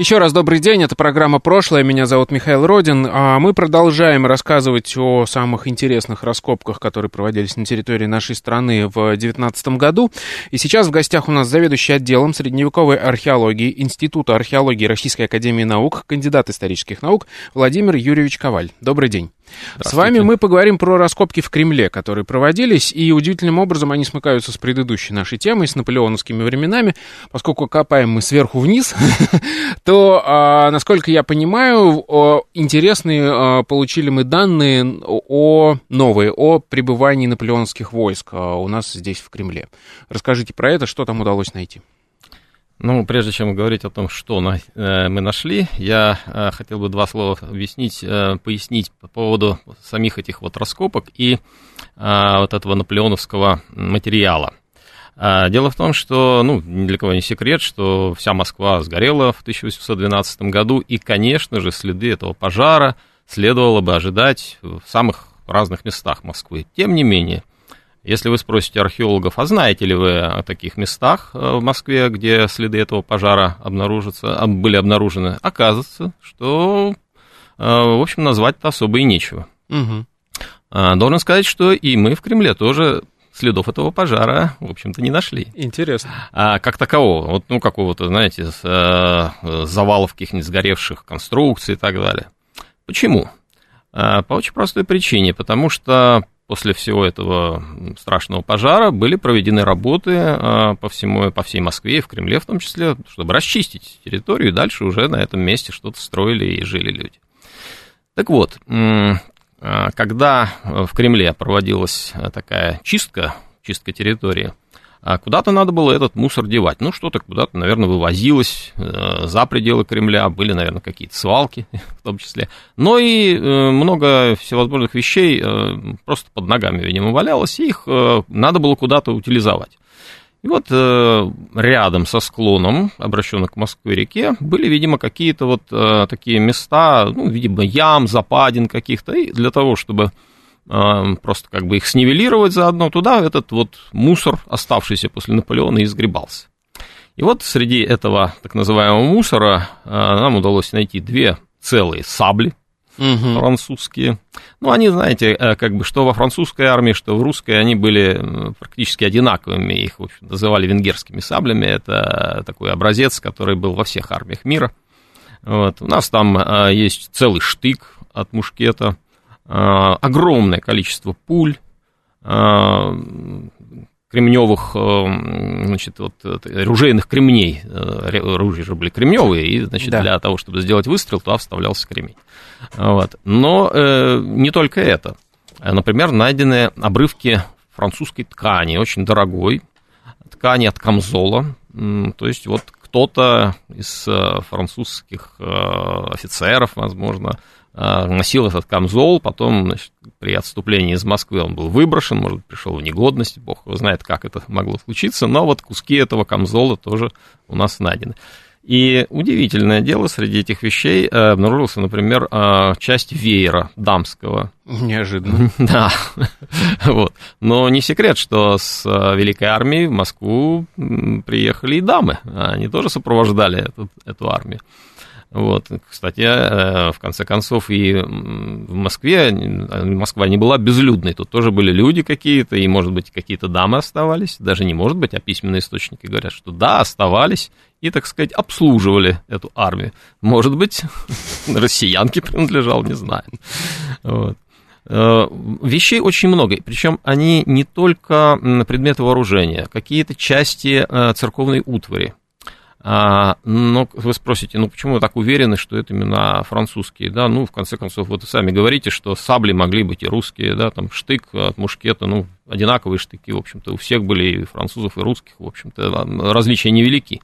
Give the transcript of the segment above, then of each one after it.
еще раз добрый день, это программа «Прошлое», меня зовут Михаил Родин, а мы продолжаем рассказывать о самых интересных раскопках, которые проводились на территории нашей страны в 2019 году. И сейчас в гостях у нас заведующий отделом средневековой археологии Института археологии Российской Академии Наук, кандидат исторических наук Владимир Юрьевич Коваль. Добрый день. С вами мы поговорим про раскопки в Кремле, которые проводились, и удивительным образом они смыкаются с предыдущей нашей темой, с наполеоновскими временами, поскольку копаем мы сверху вниз, то, а, насколько я понимаю, интересные а, получили мы данные о новые, о пребывании наполеоновских войск а, у нас здесь в Кремле. Расскажите про это, что там удалось найти. Ну, прежде чем говорить о том, что на, э, мы нашли, я э, хотел бы два слова объяснить, э, пояснить по поводу самих этих вот раскопок и э, вот этого наполеоновского материала. Э, дело в том, что, ну, ни для кого не секрет, что вся Москва сгорела в 1812 году, и, конечно же, следы этого пожара следовало бы ожидать в самых разных местах Москвы. Тем не менее, если вы спросите археологов, а знаете ли вы о таких местах э, в Москве, где следы этого пожара обнаружатся, были обнаружены, оказывается, что, э, в общем, назвать-то особо и нечего. Угу. Должен сказать, что и мы в Кремле тоже следов этого пожара, в общем-то, не нашли. Интересно. А как такового, вот, ну, какого-то, знаете, э, завалов каких-нибудь сгоревших конструкций и так далее. Почему? По очень простой причине, потому что после всего этого страшного пожара были проведены работы а, по, всему, по всей Москве и в Кремле в том числе, чтобы расчистить территорию, и дальше уже на этом месте что-то строили и жили люди. Так вот, а, когда в Кремле проводилась такая чистка, чистка территории, а куда-то надо было этот мусор девать. Ну, что-то куда-то, наверное, вывозилось э, за пределы Кремля, были, наверное, какие-то свалки в том числе. Но и э, много всевозможных вещей э, просто под ногами, видимо, валялось, и их надо было куда-то утилизовать. И вот э, рядом со склоном, обращенным к Москве-реке, были, видимо, какие-то вот э, такие места, ну, видимо, ям, западин каких-то, и для того, чтобы просто как бы их снивелировать заодно, туда этот вот мусор, оставшийся после Наполеона, изгребался. И вот среди этого так называемого мусора а, нам удалось найти две целые сабли угу. французские. Ну, они, знаете, э, как бы что во французской армии, что в русской, они были практически одинаковыми. Их, в общем, называли венгерскими саблями. Это такой образец, который был во всех армиях мира. Вот. У нас там а, есть целый штык от мушкета – Э, огромное количество пуль, э, кремневых, э, значит, вот, оружейных кремней, оружия же были кремневые, и, значит, да. для того, чтобы сделать выстрел, туда вставлялся кремень. Вот. Но э, не только это. Например, найдены обрывки французской ткани, очень дорогой, ткани от камзола, то есть вот кто-то из французских офицеров, возможно, а, носил этот камзол, потом значит, при отступлении из Москвы он был выброшен, может быть, пришел в негодность, бог его знает, как это могло случиться, но вот куски этого камзола тоже у нас найдены. И удивительное дело, среди этих вещей э, обнаружился, например, э, часть веера дамского. Неожиданно. Да. вот. Но не секрет, что с э, Великой армией в Москву приехали и дамы. Они тоже сопровождали эту, эту армию. Вот, кстати, э, в конце концов, и в Москве, Москва не была безлюдной, тут тоже были люди какие-то, и, может быть, какие-то дамы оставались, даже не может быть, а письменные источники говорят, что да, оставались, и, так сказать, обслуживали эту армию. Может быть, россиянке принадлежал, не знаю. Вот. Э, вещей очень много, причем они не только предметы вооружения, какие-то части э, церковной утвари, но вы спросите, ну почему вы так уверены, что это именно французские, да, ну, в конце концов, вот сами говорите, что сабли могли быть и русские, да, там штык от мушкета, ну, одинаковые штыки, в общем-то, у всех были и французов, и русских, в общем-то, различия невелики.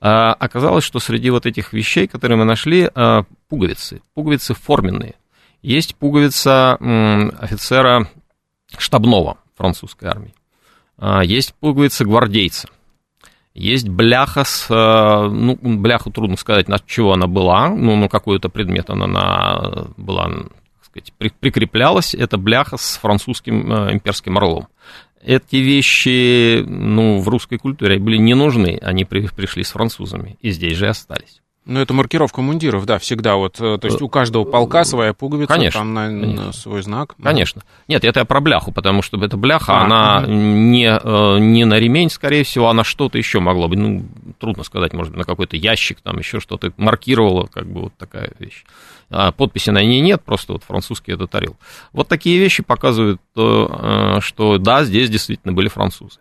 А, оказалось, что среди вот этих вещей, которые мы нашли, а, пуговицы, пуговицы форменные. Есть пуговица офицера штабного французской армии. а, есть пуговица гвардейца, есть бляха с, э, ну, бляху трудно сказать, на чего она была, ну, на какой-то предмет она на, была, так сказать, при, прикреплялась, это бляха с французским э, имперским орлом. Эти вещи, ну, в русской культуре были не нужны, они при, пришли с французами, и здесь же остались. Ну, это маркировка мундиров, да, всегда вот. Э, то есть у каждого полка своя пуговица, конечно, там на, конечно. на свой знак. Конечно. Нет, это я про бляху, потому что эта бляха, А, она угу. не, э, не на ремень, скорее всего, она что-то еще могла быть. Ну, трудно сказать, может быть, на какой-то ящик, там еще что-то маркировала, как бы вот такая вещь. А подписи на ней нет, просто вот французский этот орел. Вот такие вещи показывают, э, что да, здесь действительно были французы.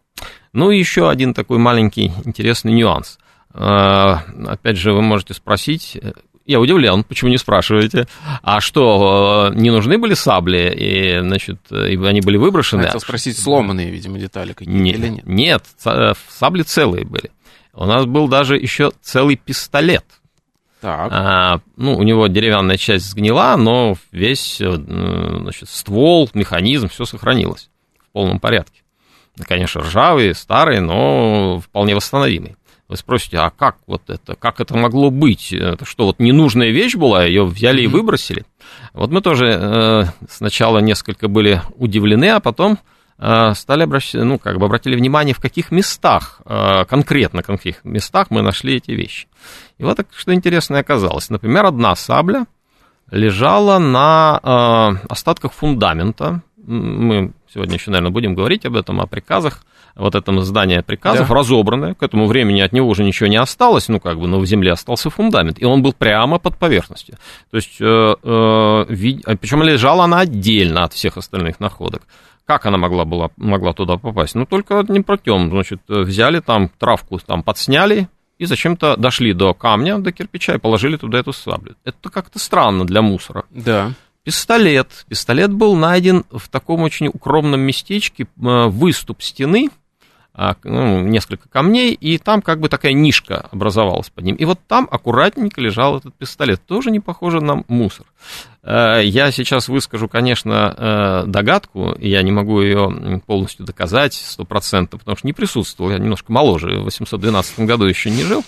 Ну и еще один такой маленький интересный нюанс. Э, Опять же, вы можете спросить, э, я удивлен, почему не спрашиваете, а что, э, не нужны были сабли, и, значит, и они были выброшены? Хотел спросить, сломанные, видимо, детали какие-то Нет, или нет? нет, ца- сабли целые были. У нас был даже еще целый пистолет. Так, А, ну, у него деревянная часть сгнила, но весь э, значит, ствол, механизм, все сохранилось в полном порядке. Конечно, ржавый, старый, но вполне восстановимый. Вы спросите, а как вот это, как это могло быть? Это что, вот ненужная вещь была, ее взяли и выбросили? Вот мы тоже э, сначала несколько были удивлены, а потом э, стали обращать, ну, как бы обратили внимание, в каких местах, э, конкретно каких местах мы нашли эти вещи. И вот так, что интересное оказалось. Например, одна сабля лежала на э, остатках фундамента. Мы сегодня еще, наверное, будем говорить об этом, о приказах. Вот этом здание приказов, Да. разобранное. К этому времени от него уже ничего не осталось, ну, как бы, но в земле остался фундамент. И он был прямо под поверхностью. То есть, э, причем лежала она отдельно от всех остальных находок. Как она могла, была, могла туда попасть? Ну, только не протем. Значит, э, взяли там травку, там подсняли, и зачем-то дошли до камня, до кирпича, и положили туда эту саблю. Это как-то странно для мусора. да. Пистолет. Пистолет был найден в таком очень укромном местечке, э, выступ стены, а, ну, несколько камней, и там как бы такая нишка образовалась под ним. И вот там аккуратненько лежал этот пистолет. Тоже не похоже на мусор. Э, Я сейчас выскажу, конечно, э, догадку, я не могу ее полностью доказать, стопроцентно, потому что не присутствовал, я немножко моложе, в 812 году еще не жил.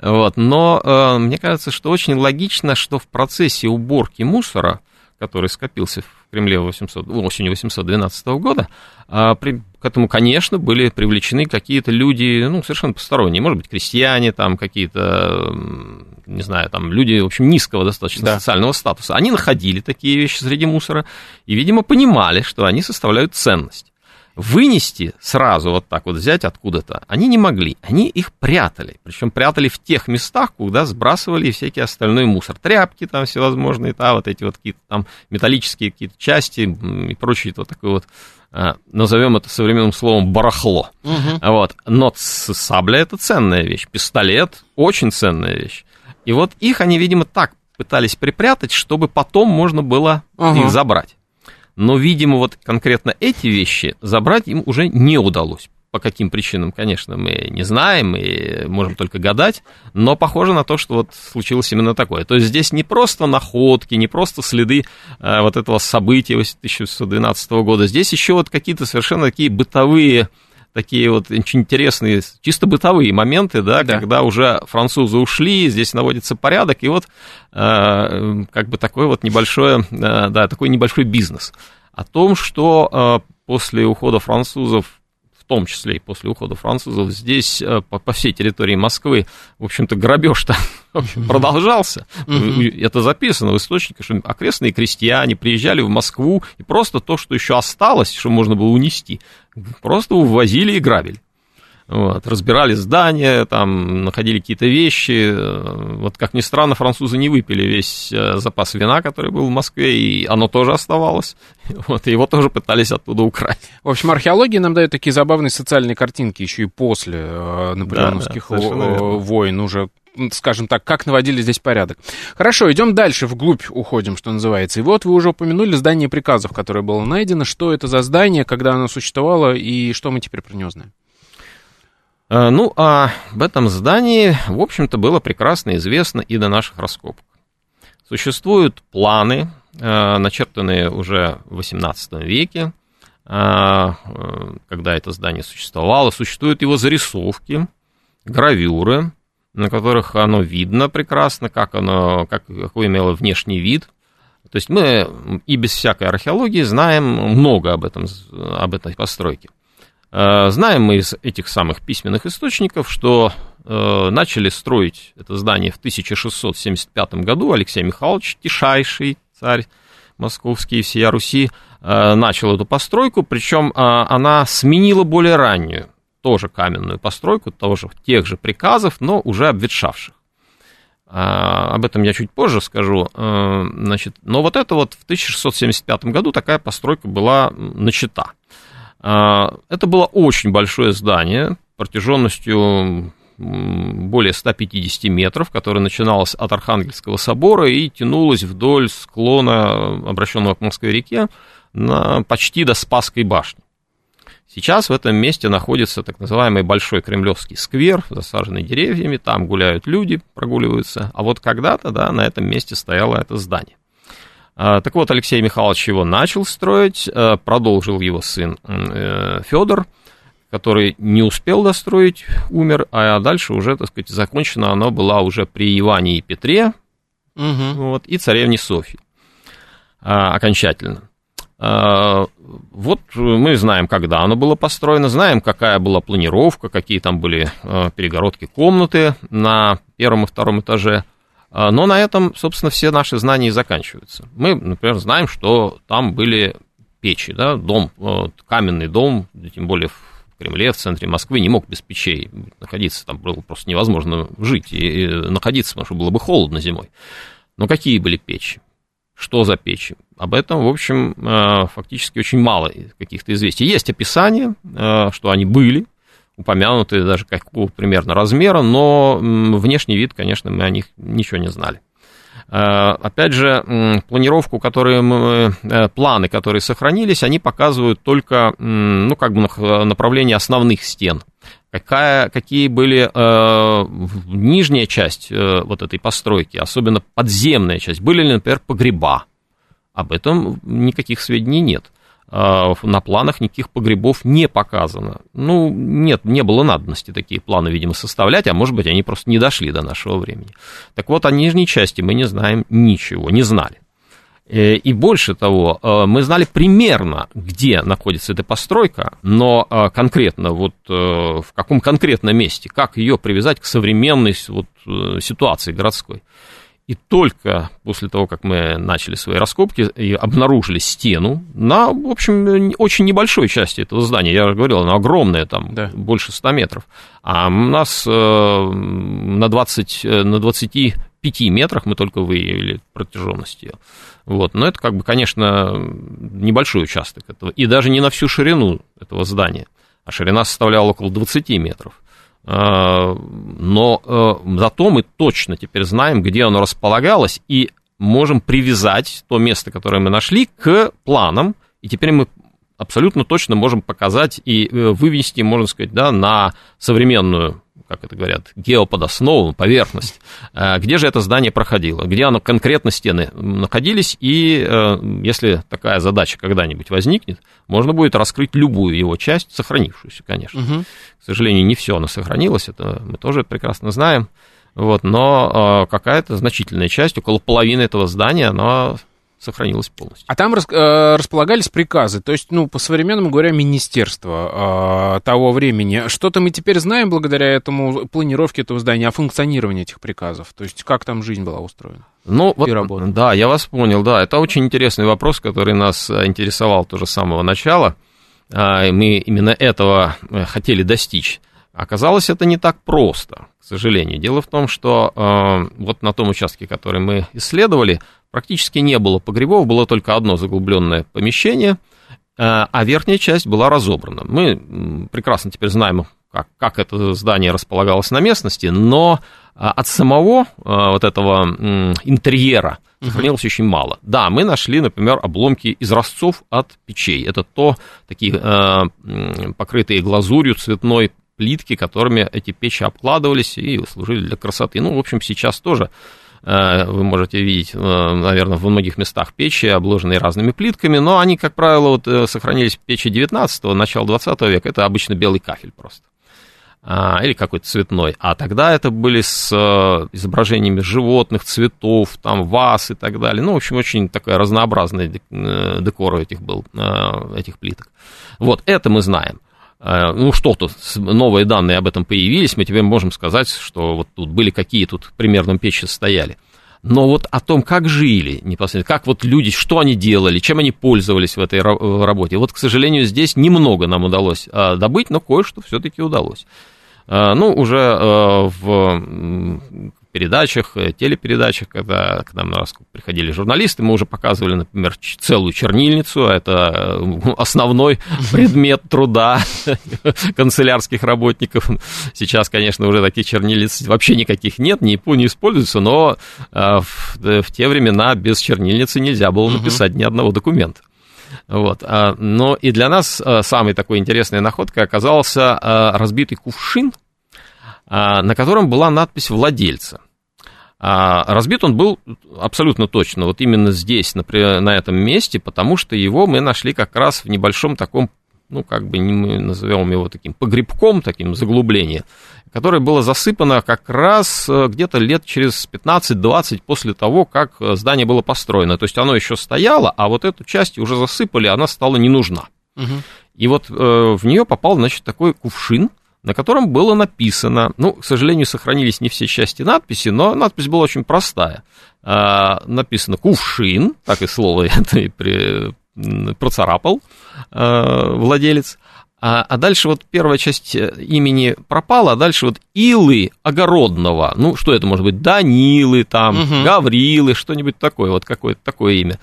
Вот. Но э, мне кажется, что очень логично, что в процессе уборки мусора, который скопился в Кремле 800, осенью 812 года, а, при- к этому, конечно, были привлечены какие-то люди, ну, совершенно посторонние, может быть, крестьяне, там, какие-то, не знаю, там, люди, в общем, низкого достаточно Да. социального статуса. Они находили такие вещи среди мусора и, видимо, понимали, что они составляют ценность. Вынести сразу вот так вот взять откуда-то они не могли, они их прятали, причем прятали в тех местах, куда сбрасывали всякий остальной мусор, тряпки там всевозможные, да, вот эти вот какие-то там металлические какие-то части и прочее, вот такое вот, а, назовем это современным словом барахло. Мгм. Вот. Но сабля это ценная вещь, пистолет очень ценная вещь. И вот их они, видимо, так пытались припрятать, чтобы потом можно было Ага. их забрать. Но, видимо, вот конкретно эти вещи забрать им уже не удалось. По каким причинам, конечно, мы не знаем и можем только гадать, но похоже на то, что вот случилось именно такое. То есть здесь не просто находки, не просто следы э, вот этого события 1812 года, здесь еще вот какие-то совершенно такие бытовые такие вот очень интересные, чисто бытовые моменты, да, Да. когда уже французы ушли, здесь наводится порядок, и вот э, как бы такой вот небольшой, э, да, такой небольшой бизнес. О том, что э, после ухода французов, том числе и после ухода французов, здесь э, по, по всей территории Москвы, в общем-то, грабеж-то общем, продолжался. Это записано в источниках, что окрестные крестьяне приезжали в Москву, и просто то, что еще осталось, что можно было унести, просто увозили и грабили. Вот, разбирали здания, там находили какие-то вещи. Вот, как ни странно, французы не выпили весь э, запас вина, который был в Москве, и оно тоже оставалось. Вот, и его тоже пытались оттуда украсть. В общем, археология нам дает такие забавные социальные картинки еще и после э, наполеоновских Да, да, войн уже скажем так, как наводили здесь порядок. Хорошо, идем дальше, вглубь уходим, что называется. И вот вы уже упомянули здание приказов, которое было найдено. Что это за здание, когда оно существовало, и что мы теперь про него знаем? Э, Ну, а в этом здании, в общем-то, было прекрасно известно и до наших раскопок. Существуют планы, э, начертанные уже в XVIII веке, когда это здание существовало. Существуют его зарисовки, гравюры, на которых оно видно прекрасно, как оно, как, какой имело внешний вид. То есть мы и без всякой археологии знаем много об, этом, об этой постройке. Э, знаем мы из этих самых письменных источников, что э, начали строить это здание в 1675 году. Алексей Михайлович, тишайший царь московский и всея Руси, э, начал эту постройку, причем она сменила более раннюю тоже каменную постройку, тоже тех же приказов, но уже обветшавших. Об этом я чуть позже скажу. Значит, но вот это вот в 1675 году такая постройка была начата. А, это было очень большое здание, протяженностью более 150 метров, которое начиналось от Архангельского собора и тянулось вдоль склона, обращенного к Москве реке, на, почти до Спасской башни. Сейчас в этом месте находится так называемый Большой Кремлевский сквер, засаженный деревьями, там гуляют люди, прогуливаются, а вот когда-то, да, на этом месте стояло это здание. А, так вот, Алексей Михайлович его начал строить, а, продолжил его сын э, Федор, который не успел достроить, умер, а дальше уже, так сказать, закончено оно было уже при Иване и Петре, угу. вот, и царевне Софье а, окончательно. А, вот мы знаем, когда оно было построено, знаем, какая была планировка, какие там были а, перегородки комнаты на первом и втором этаже. А, но на этом, собственно, все наши знания и заканчиваются. Мы, например, знаем, что там были печи, да, дом, каменный дом, тем более в Кремле, в центре Москвы, не мог без печей находиться. Там было просто невозможно жить и находиться, потому что было бы холодно зимой. Но какие были печи? Что за печи? Об этом, в общем, э, фактически очень мало каких-то известий. Есть описание, э, что они были, упомянуты даже какого примерно размера, но внешний вид, конечно, мы о них ничего не знали. Э, опять же, планировку, которые мы, планы, которые сохранились, они показывают только, ну, как бы направление основных стен. Какая, какие были э, нижняя часть э, вот этой постройки, особенно подземная часть, были ли, например, погреба. Об этом никаких сведений нет. Э, на планах никаких погребов не показано. Ну, нет, не было надобности такие планы, видимо, составлять, а может быть, они просто не дошли до нашего времени. Так вот, о нижней части мы не знаем ничего, не знали. Э, и больше того, э, мы знали примерно, где находится эта постройка, но э, конкретно, вот в каком конкретном месте, как ее привязать к современной вот, ситуации городской. И только после того, как мы начали свои раскопки и обнаружили стену на, в общем, очень небольшой части этого здания, я уже говорил, она огромная, там, да. больше 100 метров, а у нас на, 20, на 25 метрах мы только выявили протяженность ее. Вот. Но это, как бы, конечно, небольшой участок этого. И даже не на всю ширину этого здания. А ширина составляла около 20 метров. А, но э, зато мы точно теперь знаем, где оно располагалось, и можем привязать то место, которое мы нашли, к планам. И теперь мы абсолютно точно можем показать и э, вывести, можно сказать, да, на современную как это говорят, геоподоснову, поверхность, э, где же это здание проходило, где оно конкретно стены находились, и э, если такая задача когда-нибудь возникнет, можно будет раскрыть любую его часть, сохранившуюся, конечно. Угу. К сожалению, не все оно сохранилось, это мы тоже прекрасно знаем, вот, но э, какая-то значительная часть, около половины этого здания, она сохранилась полностью. А там рас, э, располагались приказы, то есть, ну, по-современному говоря, министерство э, того времени. Что-то мы теперь знаем благодаря этому планировке этого здания, о функционировании этих приказов, то есть, как там жизнь была устроена? Ну, вот, работа. да, я вас понял, да, это очень интересный вопрос, который нас интересовал тоже с самого начала. А, мы именно этого э, хотели достичь. Оказалось, это не так просто, к сожалению. Дело в том, что э, вот на том участке, который мы исследовали, практически не было погребов, было только одно заглубленное помещение, э, а верхняя часть была разобрана. Мы прекрасно теперь знаем, как, как это здание располагалось на местности, но э, от самого э, вот этого интерьера сохранилось uh-huh. очень мало. Да, мы нашли, например, обломки изразцов от печей. Это то, такие покрытые глазурью цветной плитки, которыми эти печи обкладывались и служили для красоты. Ну, в общем, сейчас тоже вы можете видеть, наверное, в многих местах печи, обложенные разными плитками, но они, как правило, вот сохранились в печи 19-го, начала 20 века, это обычно белый кафель просто. А, или какой-то цветной. А тогда это были с э, изображениями животных, цветов, там, ваз и так далее. Ну, в общем, очень такая разнообразный э, декор этих был, э, этих плиток. Вот, это мы знаем. Ну, что-то, новые данные об этом появились, мы тебе можем сказать, что вот тут были какие тут примерно печи стояли но вот о том, как жили непосредственно, как вот люди, что они делали, чем они пользовались в этой работе. Вот, к сожалению, здесь немного нам удалось добыть, но кое-что все-таки удалось. Э, ну, уже э, в передачах, э, телепередачах, когда к нам на раскоп приходили журналисты, мы уже показывали, например, целую чернильницу, а это основной предмет труда канцелярских работников. Сейчас, конечно, уже таких чернильниц вообще никаких нет, ни не используются, но в, в те времена без чернильницы нельзя было написать ни одного документа. Вот. А, но и для нас самой такой интересной находкой оказался разбитый кувшин, на котором была надпись владельца. Разбит он был абсолютно точно, вот именно здесь, на, на этом месте, потому что его мы нашли как раз в небольшом таком ну, как бы мы назовем его таким погребком, таким заглублением, которое было засыпано как раз э, где-то лет через 15-20 после того, как э, здание было построено. То есть оно еще стояло, а вот эту часть уже засыпали, она стала не нужна. Угу. И вот э, в нее попал, значит, такой кувшин, на котором было написано, ну, к сожалению, сохранились не все части надписи, но надпись была очень простая. Э, написано «кувшин», так и слово это и при, процарапал э, владелец. А, а дальше вот первая часть э, имени пропала, а дальше вот Илы Огородного. Ну, что это может быть? Данилы там, угу. Гаврилы, что-нибудь такое. Вот какое-то такое имя,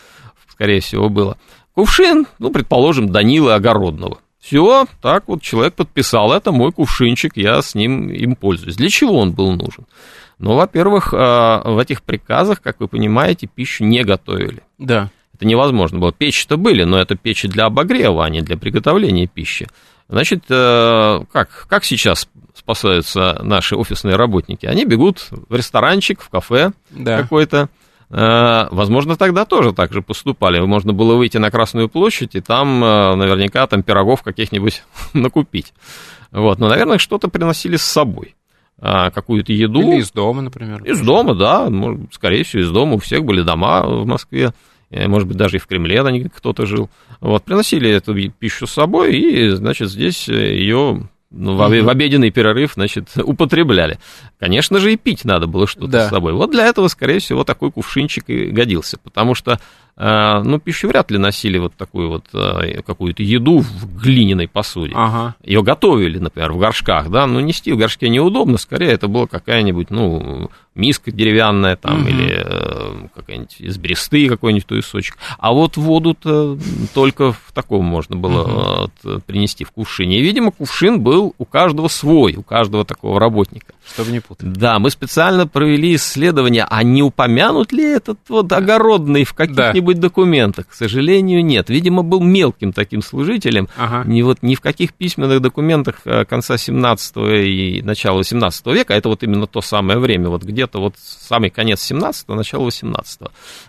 скорее всего, было. Кувшин, ну, предположим, Данилы Огородного. Все, так вот человек подписал, это мой кувшинчик, я с ним им пользуюсь. Для чего он был нужен? Ну, во-первых, а, в этих приказах, как вы понимаете, пищу не готовили. Да. Это невозможно было. Печи-то были, но это печи для обогрева, а не для приготовления пищи. Значит, э, как, как сейчас спасаются наши офисные работники? Они бегут в ресторанчик, в кафе да. какой-то. Э, возможно, тогда тоже так же поступали. Можно было выйти на Красную площадь и там э, наверняка там пирогов каких-нибудь накупить. Вот. Но, наверное, что-то приносили с собой какую-то еду. Или из дома, например. Из дома, да, скорее всего, из дома. У всех были дома в Москве. Э, может быть, даже и в Кремле кто-то жил. Вот, приносили эту пищу с собой, и, значит, здесь э, ее ну, в, в обеденный перерыв, значит, употребляли. Конечно же, и пить надо было что-то да. с собой. Вот для этого, скорее всего, такой кувшинчик и годился, потому что ну, пищу вряд ли носили вот такую вот а, какую-то еду в глиняной посуде. Ага. Ее готовили, например, в горшках, да, но нести в горшке неудобно, скорее это была какая-нибудь, ну, миска деревянная там, угу. или э, какая-нибудь из бересты какой-нибудь туесочек. А вот воду-то только в таком можно было угу. принести, в кувшине. И, видимо, кувшин был у каждого свой, у каждого такого работника. Чтобы не путать. Да, мы специально провели исследование, а не упомянут ли этот вот огородный в каких-нибудь быть документах. К сожалению, нет. Видимо, был мелким таким служителем. Ага. Ни, вот, ни в каких письменных документах э, конца 17 и начала 18 века, это вот именно то самое время, вот где-то вот самый конец 17 начало 18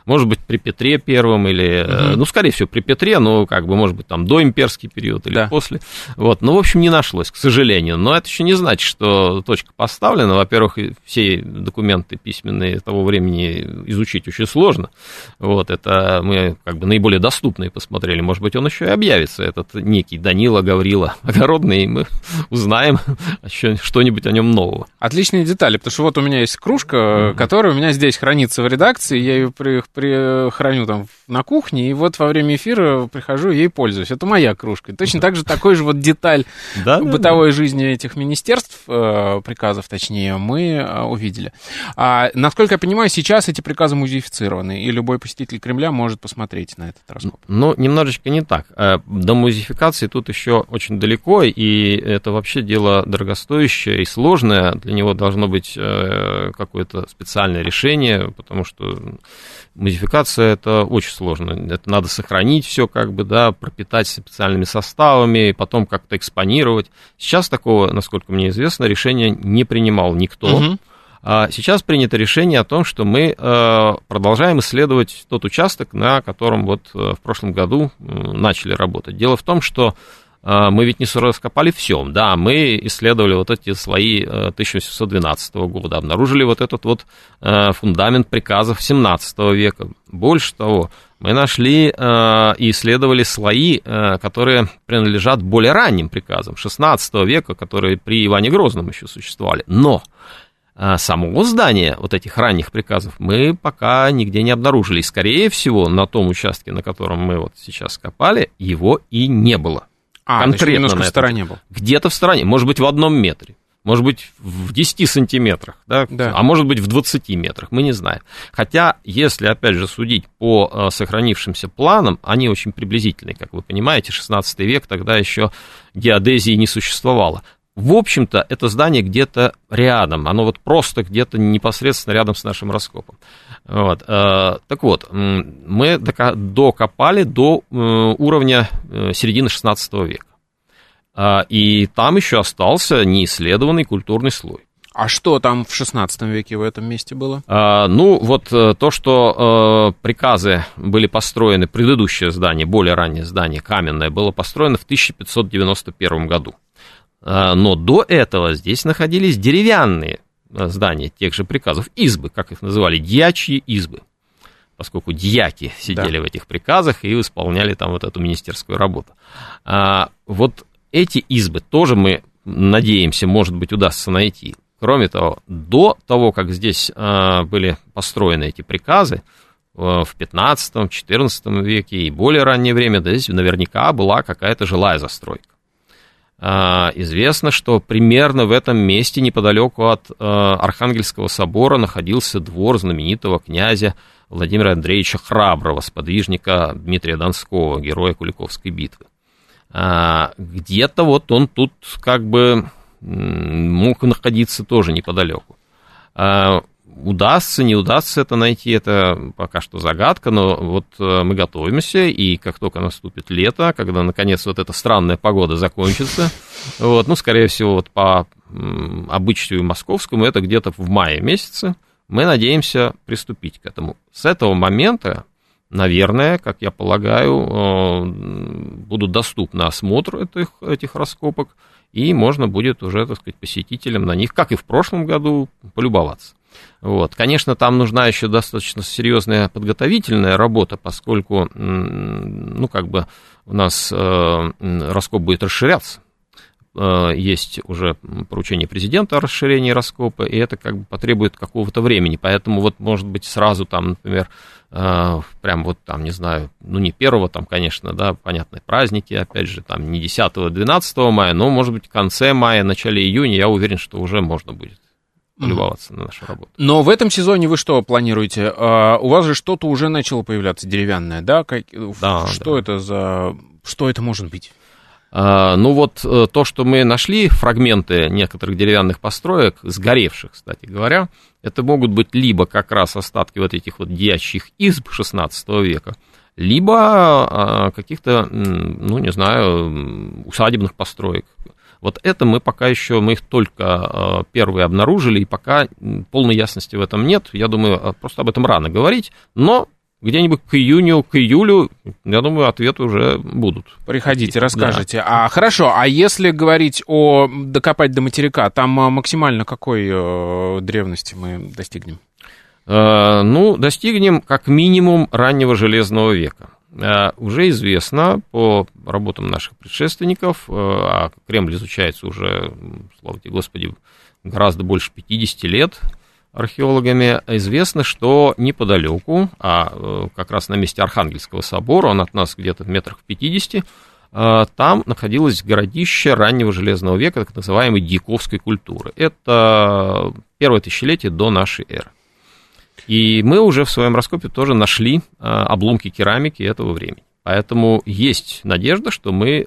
Может быть, при Петре Первом или, угу. ну, скорее всего, при Петре, но как бы, может быть, там до имперский период или да. после. Вот, ну, в общем, не нашлось, к сожалению. Но это еще не значит, что точка поставлена. Во-первых, все документы письменные того времени изучить очень сложно. Вот, это мы как бы наиболее доступные посмотрели. Может быть, он еще и объявится, этот некий Данила Гаврила Огородный, и мы узнаем что-нибудь о нем нового. Отличные детали, потому что вот у меня есть кружка, mm-hmm. которая у меня здесь хранится в редакции, я ее при, при, храню там на кухне, и вот во время эфира прихожу, ей пользуюсь. Это моя кружка. Точно так же такой же вот деталь бытовой жизни этих министерств, э, приказов точнее, мы э, увидели. А, насколько я понимаю, сейчас эти приказы музеифицированы, и любой посетитель Кремля может посмотреть на этот раскоп. Ну, немножечко не так. Э, до музификации тут еще очень далеко, и это вообще дело дорогостоящее и сложное. Для него должно быть э, какое-то специальное решение, потому что музификация это очень сложно. Это надо сохранить все, как бы, да, пропитать специальными составами, и потом как-то экспонировать. Сейчас такого, насколько мне известно, решения не принимал никто. Угу. А сейчас принято решение о том, что мы э, продолжаем исследовать тот участок, на котором вот э, в прошлом году начали работать. Дело в том, что э, мы ведь не раскопали все, да, мы исследовали вот эти слои 1812 года, обнаружили вот этот вот фундамент приказов 17 века. Больше того, мы нашли и исследовали слои, которые принадлежат более ранним приказам 16 века, которые при Иване Грозном еще существовали. Но а само здание вот этих ранних приказов мы пока нигде не обнаружили. И, скорее всего, на том участке, на котором мы вот сейчас копали, его и не было. А, Конкретно немножко в стороне был. Где-то в стороне, может быть, в одном метре. Может быть, в 10 сантиметрах, да? Да. а может быть, в 20 метрах, мы не знаем. Хотя, если, опять же, судить по э, сохранившимся планам, они очень приблизительные, как вы понимаете, 16 век, тогда еще геодезии не существовало в общем-то, это здание где-то рядом, оно вот просто где-то непосредственно рядом с нашим раскопом. Вот. Э, так вот, мы докопали до э, уровня э, середины 16 века. И там еще остался неисследованный культурный слой. А что там в 16 веке в этом месте было? А, ну, вот то, что э, приказы были построены, предыдущее здание, более раннее здание, каменное, было построено в 1591 году. А, но до этого здесь находились деревянные а, здания тех же приказов, избы, как их называли, дьячьи избы, поскольку дьяки сидели да. в этих приказах и исполняли там вот эту министерскую работу. А, вот эти избы тоже мы надеемся, может быть, удастся найти. Кроме того, до того, как здесь были построены эти приказы, в 15-14 веке и более раннее время, да, здесь наверняка была какая-то жилая застройка. А, известно, что примерно в этом месте, неподалеку от а, Архангельского собора, находился двор знаменитого князя Владимира Андреевича Храброго, сподвижника Дмитрия Донского, героя Куликовской битвы. А, где-то вот он тут как бы мог находиться тоже неподалеку удастся, не удастся это найти, это пока что загадка, но вот э, мы готовимся, и как только наступит лето, когда, наконец, вот эта странная погода закончится, вот, ну, скорее всего, вот по обычаю московскому, это где-то в мае месяце, мы надеемся приступить к этому. С этого момента, наверное, как я полагаю, э, будут доступны осмотр этих, этих раскопок, и можно будет уже, так сказать, посетителям на них, как и в прошлом году, полюбоваться. Вот. Конечно, там нужна еще достаточно серьезная подготовительная работа, поскольку, ну, как бы у нас э, раскоп будет расширяться. Э, есть уже поручение президента о расширении раскопа, и это как бы потребует какого-то времени. Поэтому вот, может быть, сразу там, например, э, прям вот там, не знаю, ну, не первого там, конечно, да, понятные праздники, опять же, там, не 10-12 мая, но, может быть, в конце мая, начале июня, я уверен, что уже можно будет полюбоваться mm-hmm. на нашу работу. Но в этом сезоне вы что планируете? А, у вас же что-то уже начало появляться деревянное, да? Как, да что да. это за... Что это может быть? А, ну вот э, то, что мы нашли, фрагменты некоторых деревянных построек, сгоревших, кстати говоря, это могут быть либо как раз остатки вот этих вот дьячьих изб 16 века, либо а, каких-то, ну, не знаю, усадебных построек. Вот это мы пока еще, мы их только а, первые обнаружили, и пока полной ясности в этом нет. Я думаю, а, просто об этом рано говорить, но где-нибудь к июню, к июлю, я думаю, ответы уже будут. Приходите, расскажите. Да. А хорошо, а если говорить о докопать до материка, там а, максимально какой э, древности мы достигнем? Э, ну, достигнем как минимум раннего железного века. Э, уже известно по работам наших предшественников, э, а Кремль изучается уже, слава тебе Господи, гораздо больше 50 лет археологами, известно, что неподалеку, а э, как раз на месте Архангельского собора, он от нас где-то в метрах в 50, там находилось городище раннего железного века, так называемой дьяковской культуры. Это первое тысячелетие до нашей эры. И мы уже в своем раскопе тоже нашли а, обломки керамики этого времени. Поэтому есть надежда, что мы э,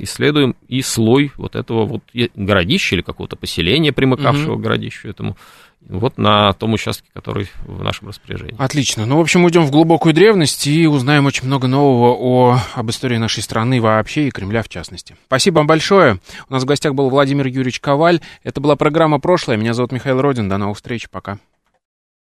исследуем и слой вот этого вот городища или какого-то поселения, примыкавшего угу. к городищу этому, вот на том участке, который в нашем распоряжении. Отлично. Ну, в общем, уйдем в глубокую древность и узнаем очень много нового о, об истории нашей страны вообще и Кремля в частности. Спасибо вам большое. У нас в гостях был Владимир Юрьевич Коваль. Это была программа «Прошлое». Меня зовут Михаил Родин. До новых встреч. Пока.